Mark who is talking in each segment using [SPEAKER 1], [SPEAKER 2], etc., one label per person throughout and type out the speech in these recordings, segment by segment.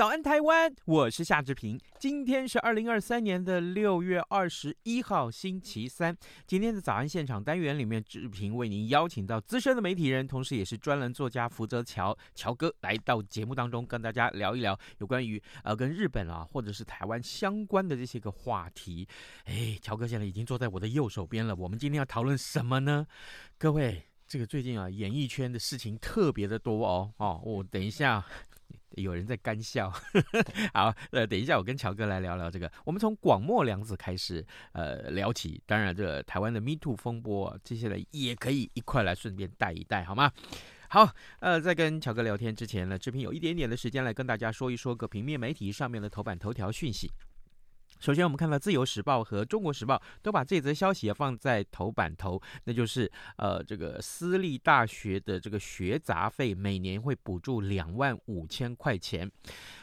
[SPEAKER 1] 早安，台湾！我是夏志平。今天是二零二三年的六月二十一号，星期三。今天的早安现场单元里面，志平为您邀请到资深的媒体人，同时也是专栏作家福泽乔乔哥来到节目当中，跟大家聊一聊有关于呃跟日本啊或者是台湾相关的这些个话题。哎，乔哥现在已经坐在我的右手边了。我们今天要讨论什么呢？各位，这个最近啊，演艺圈的事情特别的多哦。哦，我等一下。有人在干笑，好，呃，等一下，我跟乔哥来聊聊这个。我们从广末凉子开始，呃，聊起。当然，这台湾的 Me Too 风波，接下来也可以一块来顺便带一带，好吗？好，呃，在跟乔哥聊天之前呢，志平有一点点的时间来跟大家说一说个平面媒体上面的头版头条讯息。首先，我们看到《自由时报》和《中国时报》都把这则消息放在头版头，那就是呃，这个私立大学的这个学杂费每年会补助两万五千块钱。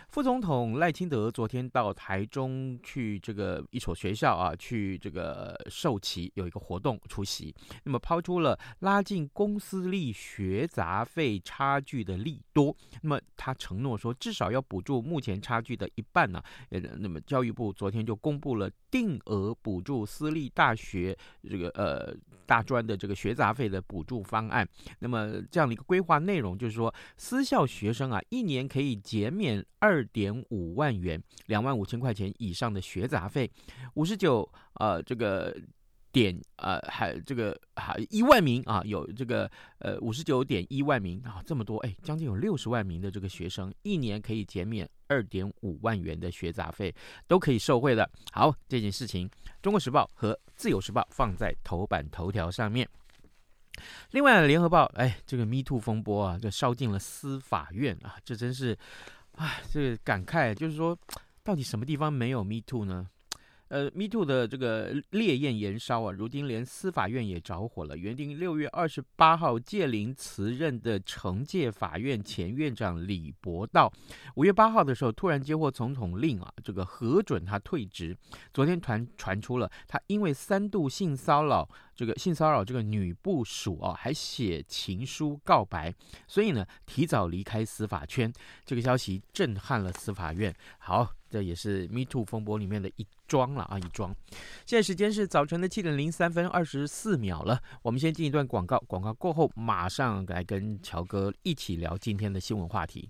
[SPEAKER 1] 副总统赖清德昨天到台中去这个一所学校啊，去这个授旗，有一个活动出席。那么抛出了拉近公私立学杂费差距的利多。那么他承诺说，至少要补助目前差距的一半呢、呃，那么教育部昨天就公布了定额补助私立大学这个呃大专的这个学杂费的补助方案。那么这样的一个规划内容就是说，私校学生啊，一年可以减免二。点五万元，两万五千块钱以上的学杂费，五十九呃这个点呃还这个还一万名啊，有这个呃五十九点一万名啊，这么多哎，将近有六十万名的这个学生，一年可以减免二点五万元的学杂费，都可以受惠的。好，这件事情，《中国时报》和《自由时报》放在头版头条上面。另外，《联合报》哎，这个 Me Too 风波啊，就烧进了司法院啊，这真是。哎，这个感慨就是说，到底什么地方没有 Me Too 呢？呃，Me Too 的这个烈焰燃烧啊，如今连司法院也着火了。原定六月二十八号届龄辞任的惩戒法院前院长李博道，五月八号的时候突然接获总统令啊，这个核准他退职。昨天传传出了他因为三度性骚扰。这个性骚扰这个女部属啊，还写情书告白，所以呢，提早离开司法圈。这个消息震撼了司法院。好，这也是 Me Too 风波里面的一桩了啊，一桩。现在时间是早晨的七点零三分二十四秒了。我们先进一段广告，广告过后马上来跟乔哥一起聊今天的新闻话题。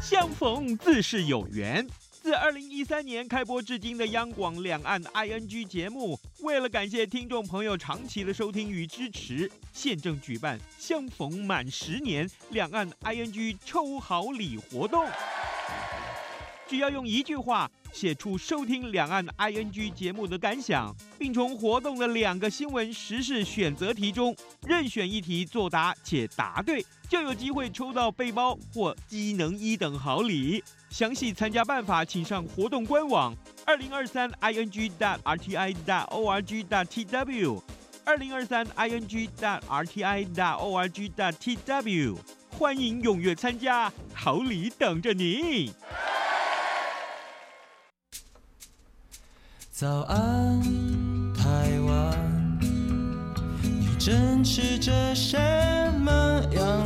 [SPEAKER 2] 相逢自是有缘。自二零一三年开播至今的央广两岸 ING 节目，为了感谢听众朋友长期的收听与支持，现正举办相逢满十年两岸 ING 抽好礼活动。只要用一句话写出收听两岸 ING 节目的感想，并从活动的两个新闻时事选择题中任选一题作答且答对，就有机会抽到背包或机能一等好礼。详细参加办法，请上活动官网二零二三 ing dot rti dot org dot tw 二零二三 ing dot rti dot org dot tw 欢迎踊跃参加，好礼等着你。
[SPEAKER 3] 早安，台湾，你正吃着什么样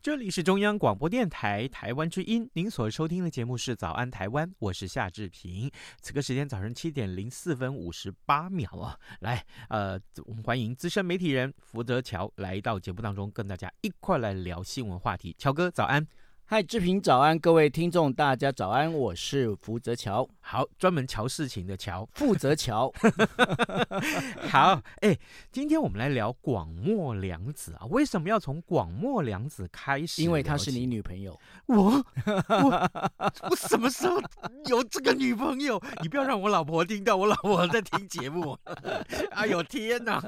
[SPEAKER 1] 这里是中央广播电台台湾之音，您所收听的节目是《早安台湾》，我是夏志平。此刻时间早上七点零四分五十八秒啊，来，呃，我们欢迎资深媒体人福泽乔来到节目当中，跟大家一块来聊新闻话题。乔哥，早安。
[SPEAKER 4] 嗨，志平早安，各位听众大家早安，我是福泽乔，
[SPEAKER 1] 好，专门乔事情的乔，
[SPEAKER 4] 负责乔。
[SPEAKER 1] 好，哎，今天我们来聊广末凉子啊，为什么要从广末凉子开始？
[SPEAKER 4] 因为她是你女朋友。
[SPEAKER 1] 我我我什么时候有这个女朋友？你不要让我老婆听到，我老婆在听节目。哎呦天哪！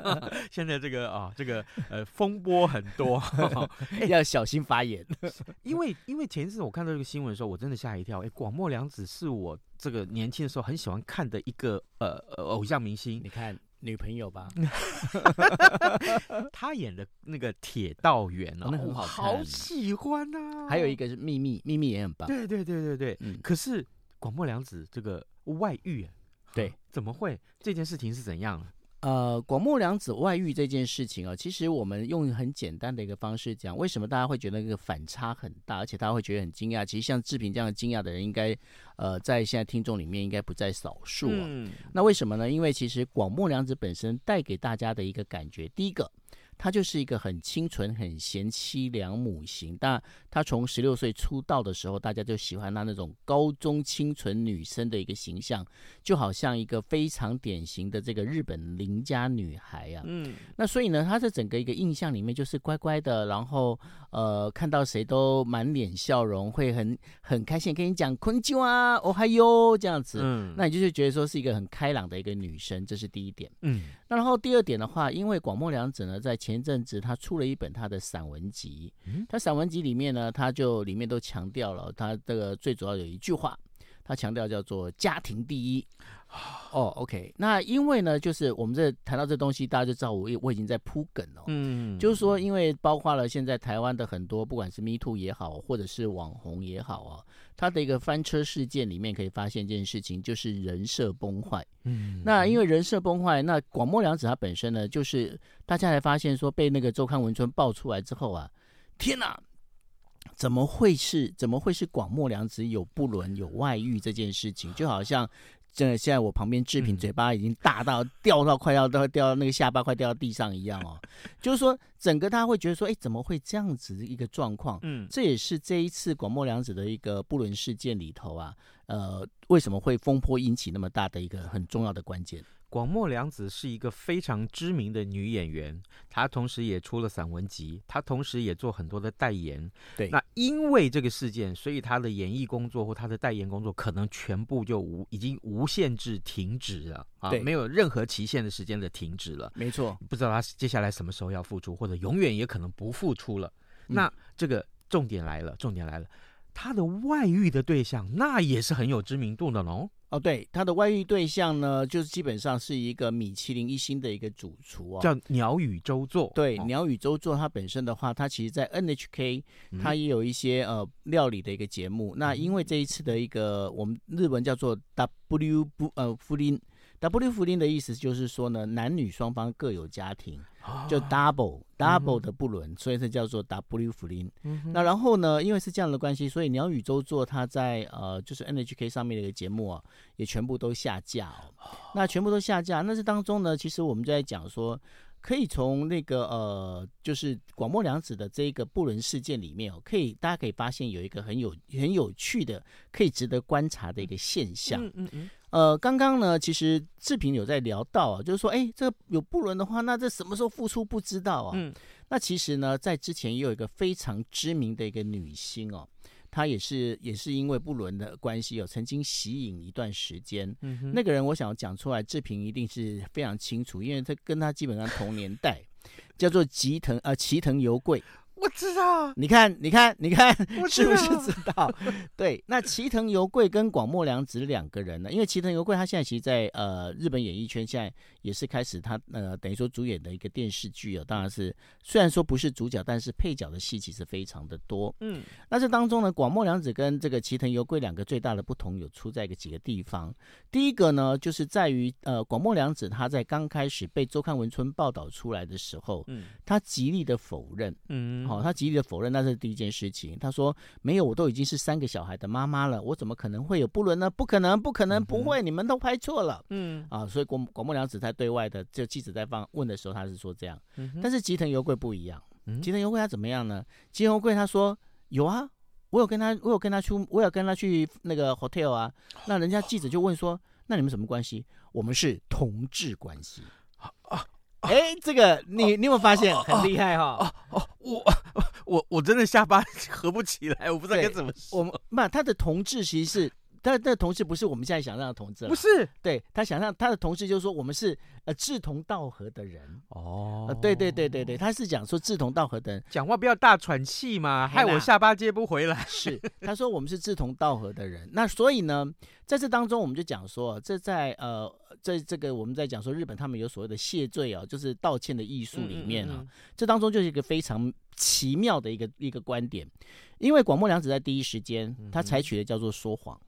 [SPEAKER 1] 现在这个啊，这个呃风波很多，
[SPEAKER 4] 要小心发言，
[SPEAKER 1] 因为。因为前一次我看到这个新闻的时候，我真的吓一跳。哎，广末凉子是我这个年轻的时候很喜欢看的一个呃偶像明星。
[SPEAKER 4] 你看女朋友吧，
[SPEAKER 1] 他演的那个铁道员哦，
[SPEAKER 4] 那很好看，
[SPEAKER 1] 好喜欢啊。
[SPEAKER 4] 还有一个是秘密，秘密也很棒。
[SPEAKER 1] 对对对对对，嗯。可是广末凉子这个外遇，
[SPEAKER 4] 对，
[SPEAKER 1] 怎么会？这件事情是怎样？
[SPEAKER 4] 呃，广末凉子外遇这件事情啊，其实我们用很简单的一个方式讲，为什么大家会觉得那个反差很大，而且大家会觉得很惊讶？其实像志平这样惊讶的人，应该呃在现在听众里面应该不在少数啊。嗯。那为什么呢？因为其实广末凉子本身带给大家的一个感觉，第一个。她就是一个很清纯、很贤妻良母型。但她从十六岁出道的时候，大家就喜欢她那种高中清纯女生的一个形象，就好像一个非常典型的这个日本邻家女孩呀、啊。嗯，那所以呢，她在整个一个印象里面就是乖乖的，然后呃，看到谁都满脸笑容，会很很开心跟你讲“こんにちは”“おはよう”这样子。嗯，那你就是觉得说是一个很开朗的一个女生，这是第一点。嗯，那然后第二点的话，因为广末凉子呢，在前前阵子，他出了一本他的散文集。他散文集里面呢，他就里面都强调了他这个最主要有一句话， 他强调叫做“家庭第一”。哦，OK，那因为呢，就是我们这谈到这东西，大家就知道我我已经在铺梗了。嗯，就是说，因为包括了现在台湾的很多，不管是 Me Too 也好，或者是网红也好啊，他的一个翻车事件里面可以发现一件事情，就是人设崩坏。嗯，那因为人设崩坏，那广末凉子他本身呢，就是大家才发现说，被那个周刊文春爆出来之后啊，天哪，怎么会是怎么会是广末凉子有不伦有外遇这件事情，就好像。真的，现在我旁边志平嘴巴已经大到掉到快要都掉到那个下巴快掉到地上一样哦，就是说整个他会觉得说，哎，怎么会这样子的一个状况？嗯，这也是这一次广末凉子的一个不伦事件里头啊，呃，为什么会风波引起那么大的一个很重要的关键。
[SPEAKER 1] 广末凉子是一个非常知名的女演员，她同时也出了散文集，她同时也做很多的代言。
[SPEAKER 4] 对，
[SPEAKER 1] 那因为这个事件，所以她的演艺工作或她的代言工作可能全部就无已经无限制停止了啊，没有任何期限的时间的停止了。
[SPEAKER 4] 没错，
[SPEAKER 1] 不知道她接下来什么时候要复出，或者永远也可能不复出了。嗯、那这个重点来了，重点来了，她的外遇的对象那也是很有知名度的喽。
[SPEAKER 4] 哦，对，他的外遇对象呢，就是基本上是一个米其林一星的一个主厨哦，
[SPEAKER 1] 叫鸟语周作。
[SPEAKER 4] 对，哦、鸟语周作他本身的话，他其实在 NHK，他也有一些呃料理的一个节目。嗯、那因为这一次的一个我们日文叫做 W 不呃福林。W 福林的意思就是说呢，男女双方各有家庭，就 double double 的不伦，嗯、所以它叫做 W 福林。嗯、那然后呢，因为是这样的关系，所以鸟语周作他在呃就是 NHK 上面的一个节目啊，也全部都下架哦。那全部都下架，那这当中呢，其实我们就在讲说，可以从那个呃就是广末凉子的这个不伦事件里面哦，可以大家可以发现有一个很有很有趣的，可以值得观察的一个现象。嗯嗯。嗯呃，刚刚呢，其实志平有在聊到啊，就是说，哎，这个有不伦的话，那这什么时候复出不知道啊。嗯。那其实呢，在之前也有一个非常知名的一个女星哦，她也是也是因为不伦的关系有，曾经吸引一段时间。嗯哼。那个人，我想讲出来，志平一定是非常清楚，因为他跟他基本上同年代，叫做吉藤呃齐藤由贵。
[SPEAKER 1] 我知道，
[SPEAKER 4] 你看，你看，你看，是不是知道？对，那齐藤由贵跟广末凉子两个人呢？因为齐藤由贵他现在其实在呃日本演艺圈现在也是开始他呃等于说主演的一个电视剧啊，当然是虽然说不是主角，但是配角的戏其实非常的多。嗯，那这当中呢，广末凉子跟这个齐藤由贵两个最大的不同有出在一个几个地方。第一个呢，就是在于呃广末凉子他在刚开始被周刊文春报道出来的时候，嗯，他极力的否认，嗯。好，他极力的否认，那是第一件事情。他说：“没有，我都已经是三个小孩的妈妈了，我怎么可能会有不伦呢？不可能，不可能，不会，你们都拍错了。”嗯，啊，所以广广末凉子在对外的就记者在放问的时候，他是说这样。但是吉藤由贵不一样，吉藤由贵他怎么样呢？吉藤由贵他说：“有啊，我有跟他，我有跟他出，我有跟他去那个 hotel 啊。那人家记者就问说，那你们什么关系？我们是同志关系。啊哎，这个你你有没有发现很厉害哈？
[SPEAKER 1] 哦哦，我我我真的下巴 合不起来，我不知道该怎么说。
[SPEAKER 4] 我们那，他的同志其实是。他的同事不是我们现在想象的同志，
[SPEAKER 1] 不是，
[SPEAKER 4] 对他想象他的同事就是说我们是呃志同道合的人。
[SPEAKER 1] 哦、
[SPEAKER 4] 呃，对对对对对，他是讲说志同道合的人，
[SPEAKER 1] 讲话不要大喘气嘛，害我下巴接不回来。
[SPEAKER 4] 是，他说我们是志同道合的人，那所以呢，在这当中我们就讲说，这在呃在这个我们在讲说日本他们有所谓的谢罪啊，就是道歉的艺术里面啊，嗯。嗯嗯这当中就是一个非常奇妙的一个一个观点，因为广末凉子在第一时间他采取的叫做说谎。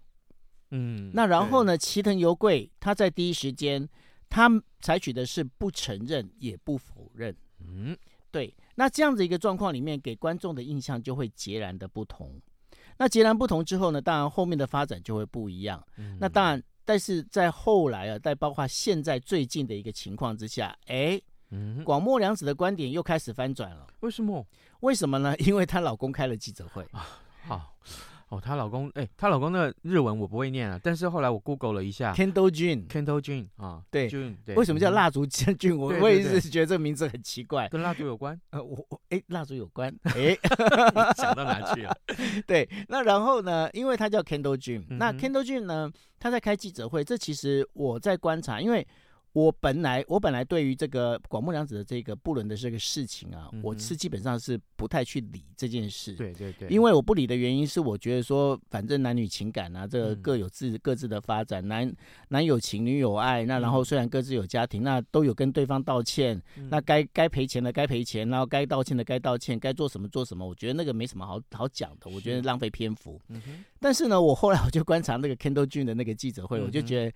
[SPEAKER 1] 嗯，
[SPEAKER 4] 那然后呢？齐藤由贵他在第一时间，他采取的是不承认也不否认。
[SPEAKER 1] 嗯，
[SPEAKER 4] 对。那这样子一个状况里面，给观众的印象就会截然的不同。那截然不同之后呢？当然后面的发展就会不一样。
[SPEAKER 1] 嗯，
[SPEAKER 4] 那当然，但是在后来啊，在包括现在最近的一个情况之下，哎，
[SPEAKER 1] 嗯，
[SPEAKER 4] 广末凉子的观点又开始翻转了。
[SPEAKER 1] 为什么？
[SPEAKER 4] 为什么呢？因为她老公开了记者会。
[SPEAKER 1] 啊，好。哦，她老公，哎，她老公的日文我不会念啊，但是后来我 Google 了一下
[SPEAKER 4] ，Kendall June，Kendall
[SPEAKER 1] June 啊，
[SPEAKER 4] 对
[SPEAKER 1] ，June，对，
[SPEAKER 4] 为什么叫蜡烛将军？我我也是觉得这个名字很奇怪，
[SPEAKER 1] 跟蜡烛有关？
[SPEAKER 4] 呃，我我哎，蜡烛有关？哎，
[SPEAKER 1] 想到哪去了？
[SPEAKER 4] 对，那然后呢？因为他叫 Kendall
[SPEAKER 1] 哼，
[SPEAKER 4] 那 Kendall June 呢，他在开记者会，这其实我在观察，因为。我本来我本来对于这个广木凉子的这个不伦的这个事情啊，嗯、我是基本上是不太去理这件事。
[SPEAKER 1] 对对对。
[SPEAKER 4] 因为我不理的原因是，我觉得说，反正男女情感啊，这个各有自、嗯、各自的发展，男男有情，女有爱。那然后虽然各自有家庭，那都有跟对方道歉。嗯、那该该赔钱的该赔钱，然后该道歉的该道歉，该做什么做什么。我觉得那个没什么好好讲的，我觉得浪费篇幅。但是呢，我后来我就观察那个 Kendall June 的那个记者会，
[SPEAKER 1] 嗯。
[SPEAKER 4] 我就觉得。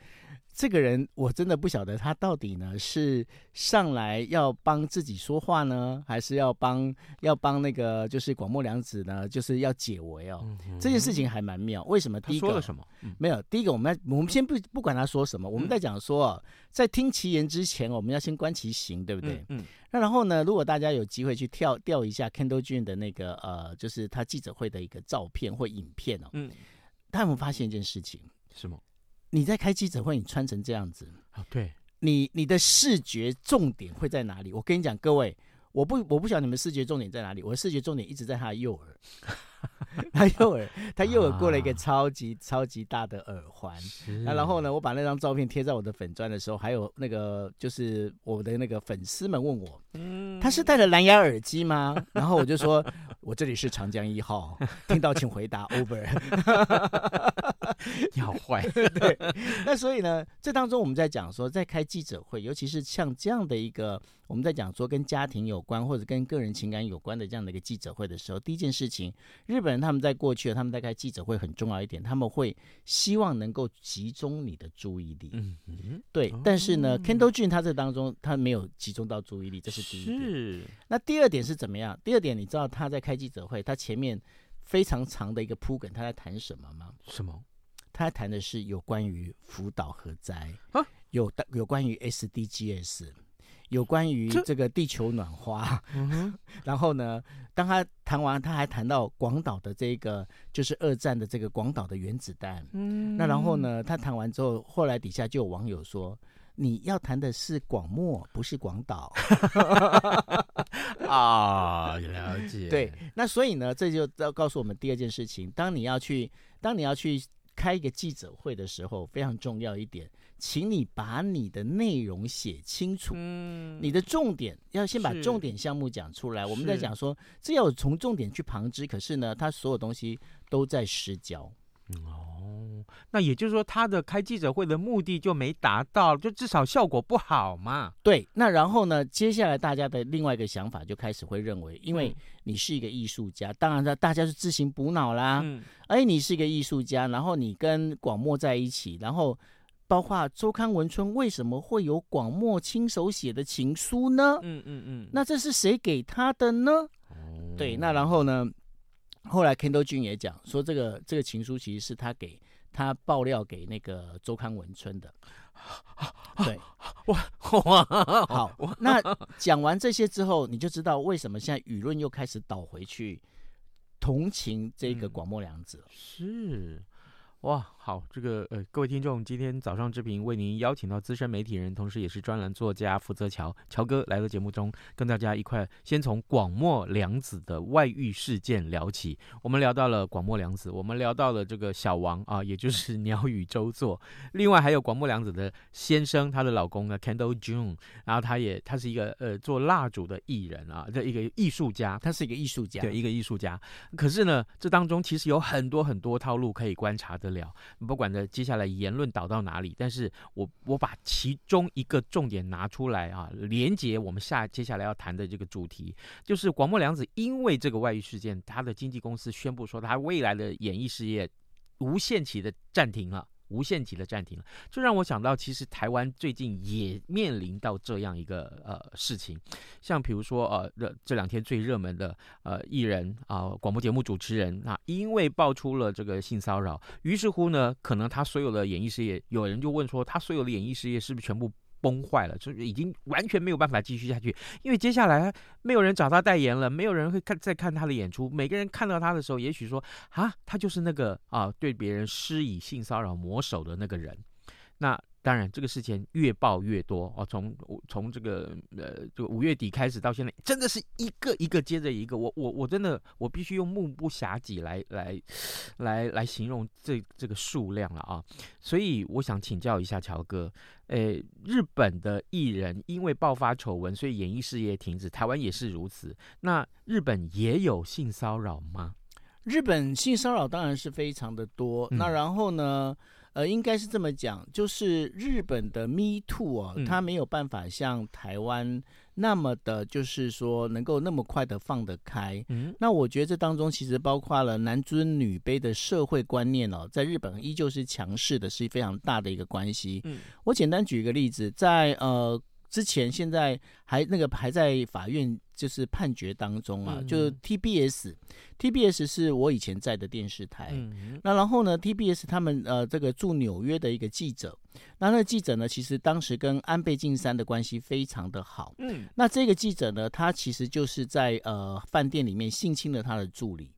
[SPEAKER 4] 这个人我真的不晓得他到底呢是上来要帮自己说话呢，还是要帮要帮那个就是广末凉子呢，就是要解围哦。嗯、这件事情还蛮妙。为什么？第一个
[SPEAKER 1] 他说了什么？嗯、
[SPEAKER 4] 没有。第一个，我们要我们先不不管他说什么，我们在讲说，在听其言之前，我们要先观其行，对不对？
[SPEAKER 1] 嗯。嗯
[SPEAKER 4] 那然后呢，如果大家有机会去跳调一下 Kendall June 的那个呃，就是他记者会的一个照片或影片哦，
[SPEAKER 1] 嗯，
[SPEAKER 4] 他有没有发现一件事情？
[SPEAKER 1] 什么？
[SPEAKER 4] 你在开记者会，你穿成这样子，
[SPEAKER 1] 啊，对，
[SPEAKER 4] 你你的视觉重点会在哪里？我跟你讲，各位，我不我不晓得你们视觉重点在哪里，我的视觉重点一直在他的右耳。他右耳，他右耳过了一个超级、啊、超级大的耳环。那然后呢，我把那张照片贴在我的粉砖的时候，还有那个就是我的那个粉丝们问我，嗯，他是戴了蓝牙耳机吗？然后我就说，我这里是长江一号，听到请回答，over。
[SPEAKER 1] 你好坏，
[SPEAKER 4] 对。那所以呢，这当中我们在讲说，在开记者会，尤其是像这样的一个。我们在讲说跟家庭有关或者跟个人情感有关的这样的一个记者会的时候，第一件事情，日本人他们在过去他们在开记者会很重要一点，他们会希望能够集中你的注意力。
[SPEAKER 1] 嗯嗯，
[SPEAKER 4] 对。哦、但是呢，Kendall June 他这当中他没有集中到注意力，这是第一点。
[SPEAKER 1] 是。那
[SPEAKER 4] 第二点是怎么样？第二点，你知道他在开记者会，他前面非常长的一个铺梗，他在谈什么吗？
[SPEAKER 1] 什么？
[SPEAKER 4] 他谈的是有关于福岛核灾
[SPEAKER 1] 啊，
[SPEAKER 4] 有有关于 SDGs。有关于这个地球暖化，
[SPEAKER 1] 嗯、
[SPEAKER 4] 然后呢，当他谈完，他还谈到广岛的这个，就是二战的这个广岛的原子弹。
[SPEAKER 1] 嗯，
[SPEAKER 4] 那然后呢，他谈完之后，后来底下就有网友说：“你要谈的是广末，不是广岛。”
[SPEAKER 1] 啊，了解。
[SPEAKER 4] 对，那所以呢，这就要告诉我们第二件事情：当你要去，当你要去开一个记者会的时候，非常重要一点。请你把你的内容写清楚，
[SPEAKER 1] 嗯，
[SPEAKER 4] 你的重点要先把重点项目讲出来。我们在讲说，这要从重点去旁支，可是呢，他所有东西都在失焦。
[SPEAKER 1] 哦，那也就是说，他的开记者会的目的就没达到，就至少效果不好嘛。
[SPEAKER 4] 对，那然后呢，接下来大家的另外一个想法就开始会认为，因为你是一个艺术家，当然了，大家是自行补脑啦。
[SPEAKER 1] 嗯，
[SPEAKER 4] 哎，你是一个艺术家，然后你跟广末在一起，然后。包括周刊文春为什么会有广末亲手写的情书呢？
[SPEAKER 1] 嗯嗯嗯，
[SPEAKER 4] 那这是谁给他的呢？
[SPEAKER 1] 哦，
[SPEAKER 4] 对，那然后呢？后来 Kendall June 也讲说，这个这个情书其实是他给他爆料给那个周刊文春的。对，
[SPEAKER 1] 哇哇，
[SPEAKER 4] 好，那讲完这些之后，你就知道为什么现在舆论又开始倒回去。同情这个广末凉子。
[SPEAKER 1] 是。哇，好，这个呃，各位听众，今天早上之平为您邀请到资深媒体人，同时也是专栏作家福泽乔乔哥来到节目中，跟大家一块先从广末凉子的外遇事件聊起。我们聊到了广末凉子，我们聊到了这个小王啊，也就是 鸟语周作，另外还有广末凉子的先生，她的老公呢，Candle June，然后他也他是一个呃做蜡烛的艺人啊，这一个艺术家，
[SPEAKER 4] 他是一个艺术家，
[SPEAKER 1] 对，一个艺术家。可是呢，这当中其实有很多很多套路可以观察的。了，不管呢接下来言论导到哪里，但是我我把其中一个重点拿出来啊，连接我们下接下来要谈的这个主题，就是广末凉子因为这个外遇事件，他的经纪公司宣布说他未来的演艺事业无限期的暂停了。无限期的暂停了，就让我想到，其实台湾最近也面临到这样一个呃事情，像比如说呃这这两天最热门的呃艺人啊、广播节目主持人啊，因为爆出了这个性骚扰，于是乎呢，可能他所有的演艺事业，有人就问说，他所有的演艺事业是不是全部？崩坏了，就是已经完全没有办法继续下去，因为接下来没有人找他代言了，没有人会看再看他的演出。每个人看到他的时候，也许说啊，他就是那个啊对别人施以性骚扰魔手的那个人。那当然，这个事情越爆越多哦。从从这个呃，这个五月底开始到现在，真的是一个一个接着一个。我我我真的我必须用目不暇给来来来来形容这这个数量了啊。所以我想请教一下乔哥，诶，日本的艺人因为爆发丑闻，所以演艺事业停止，台湾也是如此。那日本也有性骚扰吗？
[SPEAKER 4] 日本性骚扰当然是非常的多。嗯、那然后呢？呃，应该是这么讲，就是日本的 Me Too 哦，它没有办法像台湾那么的，就是说能够那么快的放得开。嗯，那我觉得这当中其实包括了男尊女卑的社会观念哦，在日本依旧是强势的，是非常大的一个关系。嗯，我简单举一个例子，在呃。之前现在还那个还在法院就是判决当中啊，嗯、就 TBS，TBS 是我以前在的电视台。嗯、那然后呢，TBS 他们呃这个驻纽约的一个记者，那那个记者呢，其实当时跟安倍晋三的关系非常的好。嗯，那这个记者呢，他其实就是在呃饭店里面性侵了他的助理。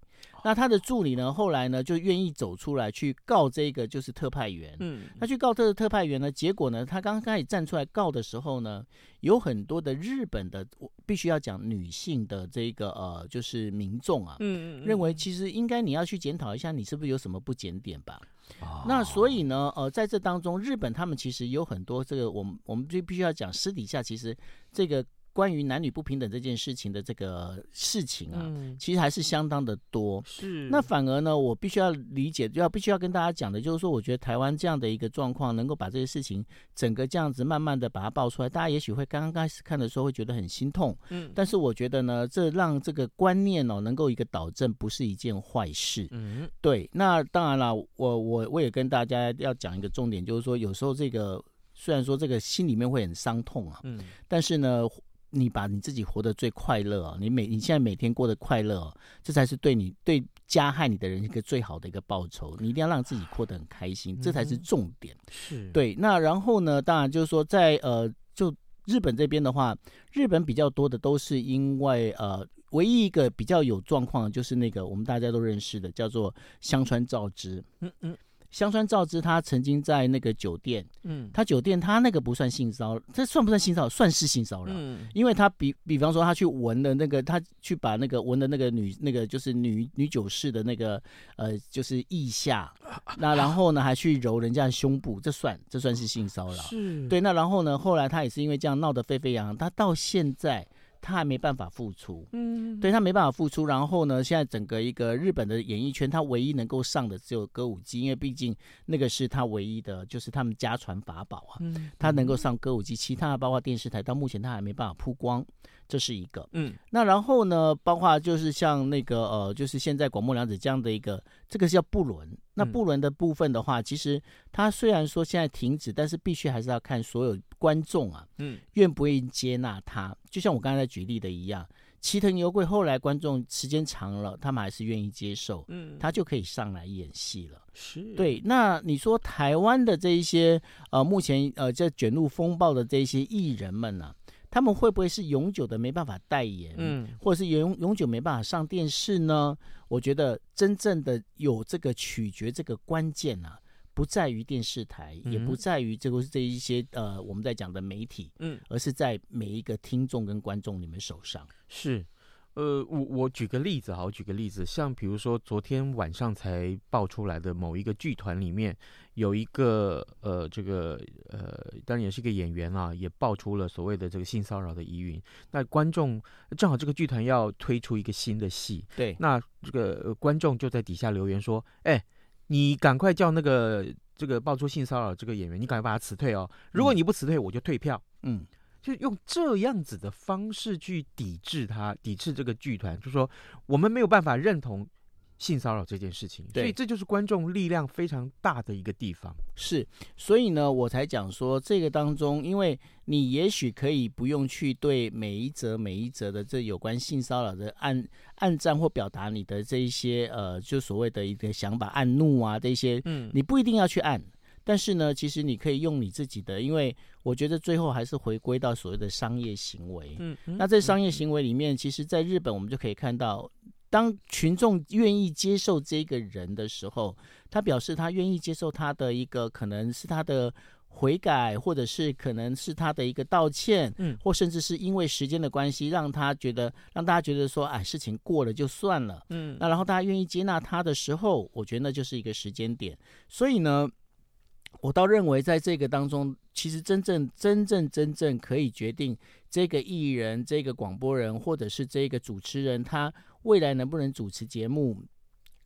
[SPEAKER 4] 那他的助理呢，后来呢就愿意走出来去告这个就是特派员。嗯，他去告这个特派员呢，结果呢，他刚开始站出来告的时候呢，有很多的日本的，我必须要讲女性的这个呃，就是民众啊，嗯嗯，认为其实应该你要去检讨一下，你是不是有什么不检点吧？哦，那所以呢，呃，在这当中，日本他们其实有很多这个，我们我们就必须要讲私底下，其实这个。关于男女不平等这件事情的这个事情啊，嗯、其实还是相当的多。是，那反而呢，我必须要理解，要必须要跟大家讲的，就是说，我觉得台湾这样的一个状况，能够把这些事情整个这样子慢慢的把它爆出来，大家也许会刚刚开始看的时候会觉得很心痛。嗯，但是我觉得呢，这让这个观念哦能够一个导正，不是一件坏事。嗯，对。那当然了，我我我也跟大家要讲一个重点，就是说，有时候这个虽然说这个心里面会很伤痛啊，嗯，但是呢。你把你自己活得最快乐哦，你每你现在每天过得快乐哦，这才是对你对加害你的人一个最好的一个报酬。你一定要让自己过得很开心，这才是重点。是对。那然后呢，当然就是说在，在呃，就日本这边的话，日本比较多的都是因为呃，唯一一个比较有状况的就是那个我们大家都认识的，叫做香川照之。嗯嗯。香川照之，他曾经在那个酒店，嗯，他酒店他那个不算性骚扰，这算不算性骚扰？算是性骚扰，嗯，因为他比比方说他去闻的那个，他去把那个闻的那个女那个就是女女酒侍的那个呃就是腋下，那然后呢还去揉人家的胸部，这算这算是性骚扰，是对。那然后呢，后来他也是因为这样闹得沸沸扬扬，他到现在。他还没办法复出，嗯，对他没办法复出。然后呢，现在整个一个日本的演艺圈，他唯一能够上的只有歌舞伎，因为毕竟那个是他唯一的，就是他们家传法宝啊。嗯，他能够上歌舞伎，其他的包括电视台，到目前他还没办法曝光，这是一个。嗯，那然后呢，包括就是像那个呃，就是现在广末凉子这样的一个，这个是叫不伦。那布伦的部分的话，其实他虽然说现在停止，但是必须还是要看所有观众啊，嗯，愿不愿意接纳他。就像我刚才举例的一样，齐藤由贵后来观众时间长了，他们还是愿意接受，嗯，他就可以上来演戏了。是，对。那你说台湾的这一些呃，目前呃在卷入风暴的这一些艺人们呢、啊？他们会不会是永久的没办法代言？
[SPEAKER 1] 嗯，
[SPEAKER 4] 或者是永永久没办法上电视呢？我觉得真正的有这个取决这个关键啊，不在于电视台，
[SPEAKER 1] 嗯、
[SPEAKER 4] 也不在于这个这一些呃我们在讲的媒体，
[SPEAKER 1] 嗯，
[SPEAKER 4] 而是在每一个听众跟观众你们手上。
[SPEAKER 1] 是。呃，我我举个例子哈，我举个例子，像比如说昨天晚上才爆出来的某一个剧团里面有一个呃，这个呃，当然也是一个演员啊，也爆出了所谓的这个性骚扰的疑云。那观众正好这个剧团要推出一个新的戏，
[SPEAKER 4] 对，
[SPEAKER 1] 那这个、呃、观众就在底下留言说：“哎，你赶快叫那个这个爆出性骚扰这个演员，你赶快把他辞退哦，如果你不辞退，我就退票。”嗯。就用这样子的方式去抵制他，抵制这个剧团，就说我们没有办法认同性骚扰这件事情，所以这就是观众力量非常大的一个地方。
[SPEAKER 4] 是，所以呢，我才讲说这个当中，因为你也许可以不用去对每一则每一则的这有关性骚扰的按按赞或表达你的这一些呃，就所谓的一个想法，按怒啊这些，嗯，你不一定要去按。但是呢，其实你可以用你自己的，因为我觉得最后还是回归到所谓的商业行为。嗯，嗯，那在商业行为里面，其实在日本我们就可以看到，当群众愿意接受这个人的时候，他表示他愿意接受他的一个可能是他的悔改，或者是可能是他的一个道歉，嗯，或甚至是因为时间的关系，让他觉得让大家觉得说，哎，事情过了就算了，嗯，那然后大家愿意接纳他的时候，我觉得那就是一个时间点。所以呢。我倒认为，在这个当中，其实真正、真正、真正可以决定这个艺人、这个广播人，或者是这个主持人，他未来能不能主持节目，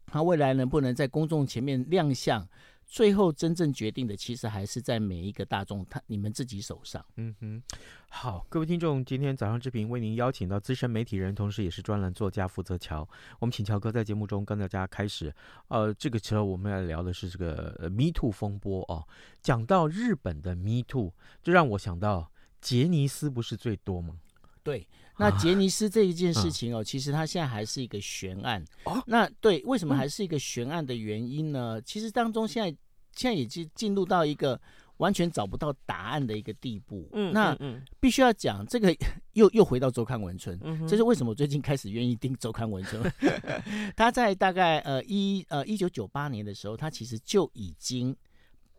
[SPEAKER 4] 他未来能不能在公众前面亮相。最后真正决定的，其实还是在每一个大众他你们自己手上。
[SPEAKER 1] 嗯哼，好，各位听众，今天早上之平为您邀请到资深媒体人，同时也是专栏作家福泽乔。我们请乔哥在节目中跟大家开始。呃，这个时候我们来聊的是这个 Me Too 风波哦。讲到日本的 Me Too，就让我想到杰尼斯不是最多吗？
[SPEAKER 4] 对，那杰尼斯这一件事情哦，啊、其实它现在还是一个悬案。哦，那对，为什么还是一个悬案的原因呢？嗯、其实当中现在。现在已经进入到一个完全找不到答案的一个地步。嗯，那必须要讲这个又又回到周刊文春。嗯，这是为什么我最近开始愿意订周刊文春。他在大概呃一呃一九九八年的时候，他其实就已经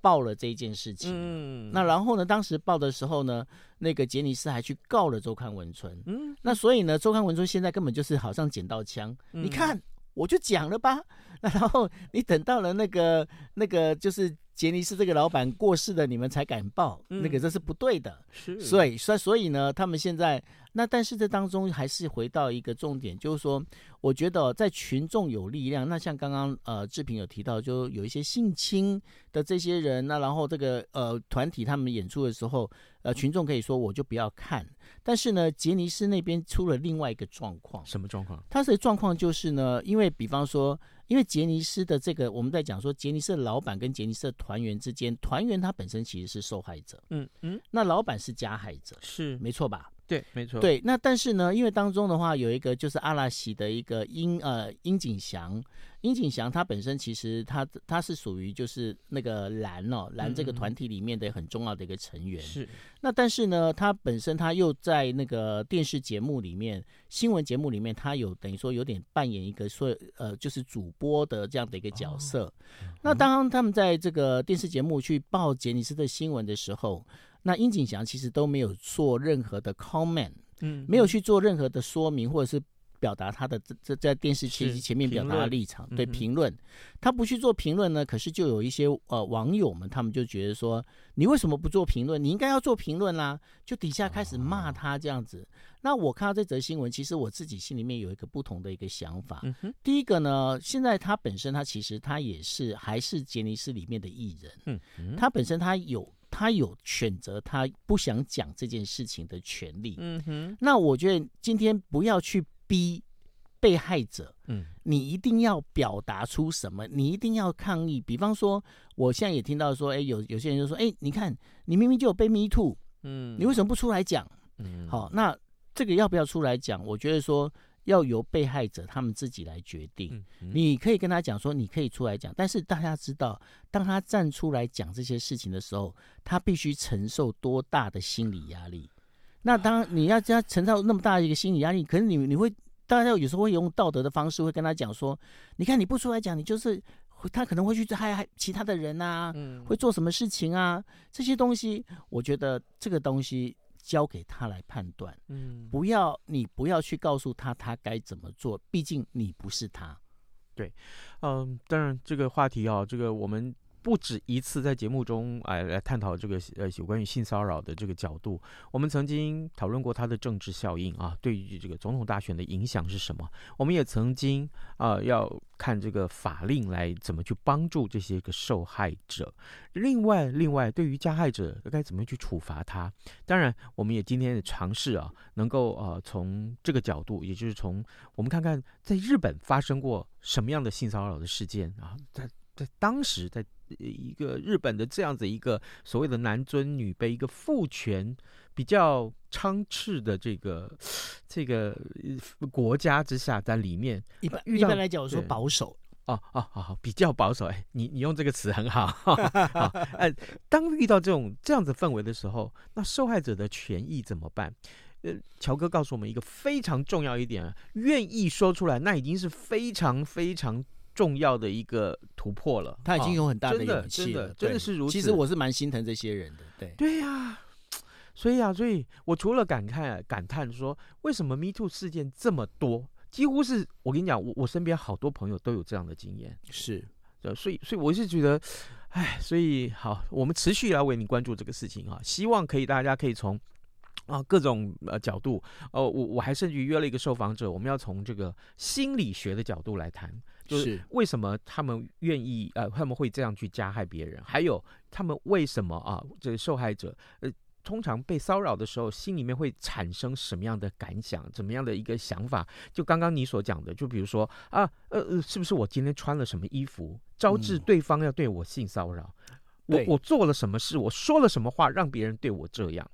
[SPEAKER 4] 报了这件事情。嗯，那然后呢，当时报的时候呢，那个杰尼斯还去告了周刊文春。嗯，那所以呢，周刊文春现在根本就是好像捡到枪。你看。我就讲了吧，那然后你等到了那个那个就是杰尼斯这个老板过世了，你们才敢报，嗯、那个这是不对的。是，所以所以所以呢，他们现在那但是这当中还是回到一个重点，就是说，我觉得在群众有力量，那像刚刚呃志平有提到，就有一些性侵的这些人，那然后这个呃团体他们演出的时候，呃群众可以说我就不要看。但是呢，杰尼斯那边出了另外一个状况。什么状况？他的状况就是呢，因为比方说，因为杰尼斯的这个，我们在讲说，杰尼斯的老板跟杰尼斯的团员之间，团员他本身其实是受害者，嗯嗯，那老板是加害者，是。没错吧？对，没错。对，那但是呢，因为当中的话有一个就是阿拉西的一个樱呃樱井祥，樱井祥他本身其实他他是属于就是那个蓝哦蓝这个团体里面的很重要的一个成员。是。那但是呢，他本身他又在那个电视节目里面、新闻节目里面，他有等于说有点扮演一个说呃就是主播的这样的一个角色。那当他们在这个电视节目去报杰尼斯的新闻的时候。那殷景祥其实都没有做任何的 comment，嗯，没有去做任何的说明，或者是表达他的这这在电视前前面表达的立场，对评论，他不去做评论呢，可是就有一些呃网友们，他们就觉得说，你为什么不做评论？你应该要做评论啦，就底下开始骂他这样子。那我看到这则新闻，其实我自己心里面有一个不同的一个想法。第一个呢，现在他本身他其实他也是还是杰尼斯里面的艺人，嗯，他本身他有。他有选择他不想讲这件事情的权利。嗯哼，那我觉得今天不要去逼被害者。嗯，你一定要表达出什么？你一定要抗议。比方说，我现在也听到说，哎，有有些人就说，哎，你看，你明明就有被 me too，嗯，你为什么不出来讲？嗯，好，那这个要不要出来讲？我觉得说。要由被害者他们自己来决定。你可以跟他讲说，你可以出来讲，但是大家知道，当他站出来讲这些事情的时候，他必须承受多大的心理压力。那当你要将他承受那么大的一个心理压力，可是你你会大家有时候会用道德的方式会跟他讲说，你看你不出来讲，你就是他可能会去害害其他的人啊，嗯，会做什么事情啊？这些东西，我觉得这个东西交给他来判断，嗯，不要你不要去告诉他他该怎么做，毕竟你不是他。
[SPEAKER 1] 对，嗯，当然这个话题啊，这个我们。不止一次在节目中哎来探讨这个呃有关于性骚扰的这个角度，我们曾经讨论过它的政治效应啊，对于这个总统大选的影响是什么？我们也曾经啊要看这个法令来怎么去帮助这些个受害者。另外，另外对于加害者该怎么去处罚他？当然，我们也今天也尝试啊，能够呃从这个角度，也就是从我们看看在日本发生过什么样的性骚扰的事件啊，在在当时在。一个日本的这样子一个所谓的男尊女卑、一个父权比较昌炽的这个这个国家之下，在里面
[SPEAKER 4] 一般一般来讲，我说保守
[SPEAKER 1] 哦哦哦，比较保守。哎，你你用这个词很好。好，哎，当遇到这种这样子氛围的时候，那受害者的权益怎么办？呃，乔哥告诉我们一个非常重要一点，愿意说出来，那已经是非常非常。重要的一个突破了，
[SPEAKER 4] 他已经有很大的勇气了，
[SPEAKER 1] 真的，真的，真的是如此。
[SPEAKER 4] 其实我是蛮心疼这些人的，对。
[SPEAKER 1] 对呀、啊，所以啊，所以我除了感慨感叹说，为什么 Me Too 事件这么多，几乎是我跟你讲，我我身边好多朋友都有这样的经验，
[SPEAKER 4] 是，
[SPEAKER 1] 所以所以我是觉得，哎，所以好，我们持续来为你关注这个事情啊，希望可以大家可以从。啊，各种呃角度，呃，我我还甚至于约了一个受访者，我们要从这个心理学的角度来谈，就是为什么他们愿意呃他们会这样去加害别人，还有他们为什么啊这个受害者呃通常被骚扰的时候心里面会产生什么样的感想，怎么样的一个想法？就刚刚你所讲的，就比如说啊呃呃，是不是我今天穿了什么衣服，招致对方要对我性骚扰？嗯、我我做了什么事？我说了什么话，让别人对我这样？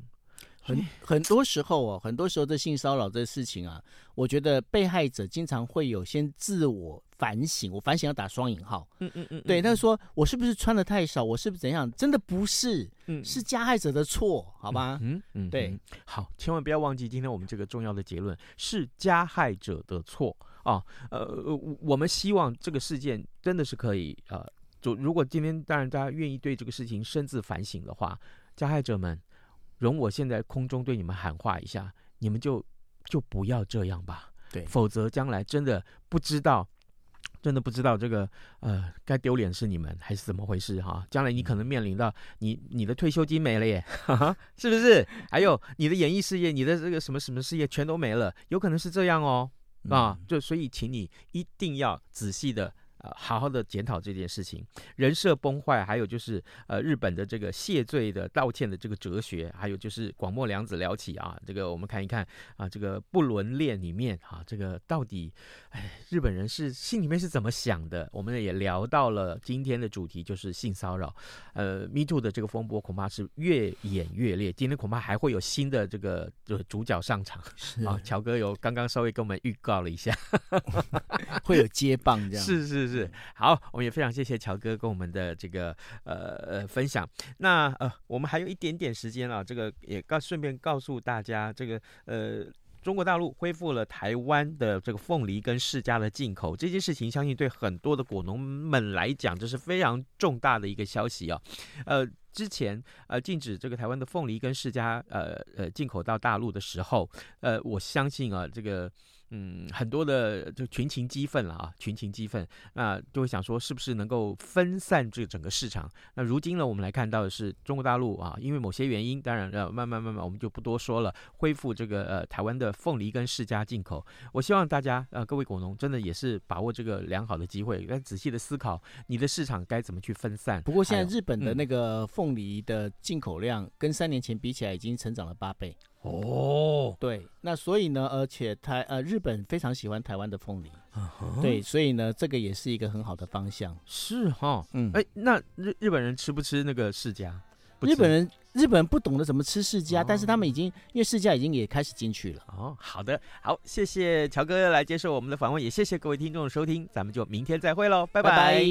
[SPEAKER 4] 很很多时候哦，很多时候这性骚扰这事情啊，我觉得被害者经常会有先自我反省。我反省要打双引号，嗯嗯嗯，对，他说我是不是穿的太少？我是不是怎样？真的不是，嗯，是加害者的错，好吧？嗯嗯，对，
[SPEAKER 1] 好，千万不要忘记今天我们这个重要的结论是加害者的错啊。呃，我们希望这个事件真的是可以呃，就如果今天当然大家愿意对这个事情深自反省的话，加害者们。容我现在空中对你们喊话一下，你们就就不要这样吧，
[SPEAKER 4] 对，
[SPEAKER 1] 否则将来真的不知道，真的不知道这个呃该丢脸是你们还是怎么回事哈？将来你可能面临到你你的退休金没了耶，哈哈，是不是？还有你的演艺事业，你的这个什么什么事业全都没了，有可能是这样哦，啊，就所以请你一定要仔细的。呃，好好的检讨这件事情，人设崩坏，还有就是呃，日本的这个谢罪的道歉的这个哲学，还有就是广末凉子聊起啊，这个我们看一看啊，这个不伦恋里面啊，这个到底，哎，日本人是心里面是怎么想的？我们也聊到了今天的主题，就是性骚扰，呃，Me Too 的这个风波恐怕是越演越烈，今天恐怕还会有新的这个这个主角上场啊。乔哥有刚刚稍微跟我们预告了一下，
[SPEAKER 4] 会有接棒这样，
[SPEAKER 1] 是是。是好，我们也非常谢谢乔哥跟我们的这个呃呃分享。那呃，我们还有一点点时间啊，这个也告顺便告诉大家，这个呃，中国大陆恢复了台湾的这个凤梨跟释迦的进口这件事情，相信对很多的果农们来讲，这是非常重大的一个消息啊。呃，之前呃禁止这个台湾的凤梨跟释迦呃呃进口到大陆的时候，呃，我相信啊这个。嗯，很多的就群情激愤了啊，群情激愤，那就会想说是不是能够分散这整个市场？那如今呢，我们来看到的是中国大陆啊，因为某些原因，当然呃，慢慢慢慢我们就不多说了，恢复这个呃台湾的凤梨跟释迦进口。我希望大家呃各位果农真的也是把握这个良好的机会，来仔细的思考你的市场该怎么去分散。
[SPEAKER 4] 不过现在日本的那个凤梨的进口量跟三年前比起来已经成长了八倍。
[SPEAKER 1] 哦，
[SPEAKER 4] 对，那所以呢，而且台呃日本非常喜欢台湾的凤梨，uh-huh. 对，所以呢，这个也是一个很好的方向。
[SPEAKER 1] 是哈，嗯，哎，那日日本人吃不吃那个释迦？
[SPEAKER 4] 日本人日本人不懂得怎么吃释迦，oh. 但是他们已经因为释迦已经也开始进去了。
[SPEAKER 1] 哦、oh，好的，好，谢谢乔哥来接受我们的访问，也谢谢各位听众的收听，咱们就明天再会喽，拜拜。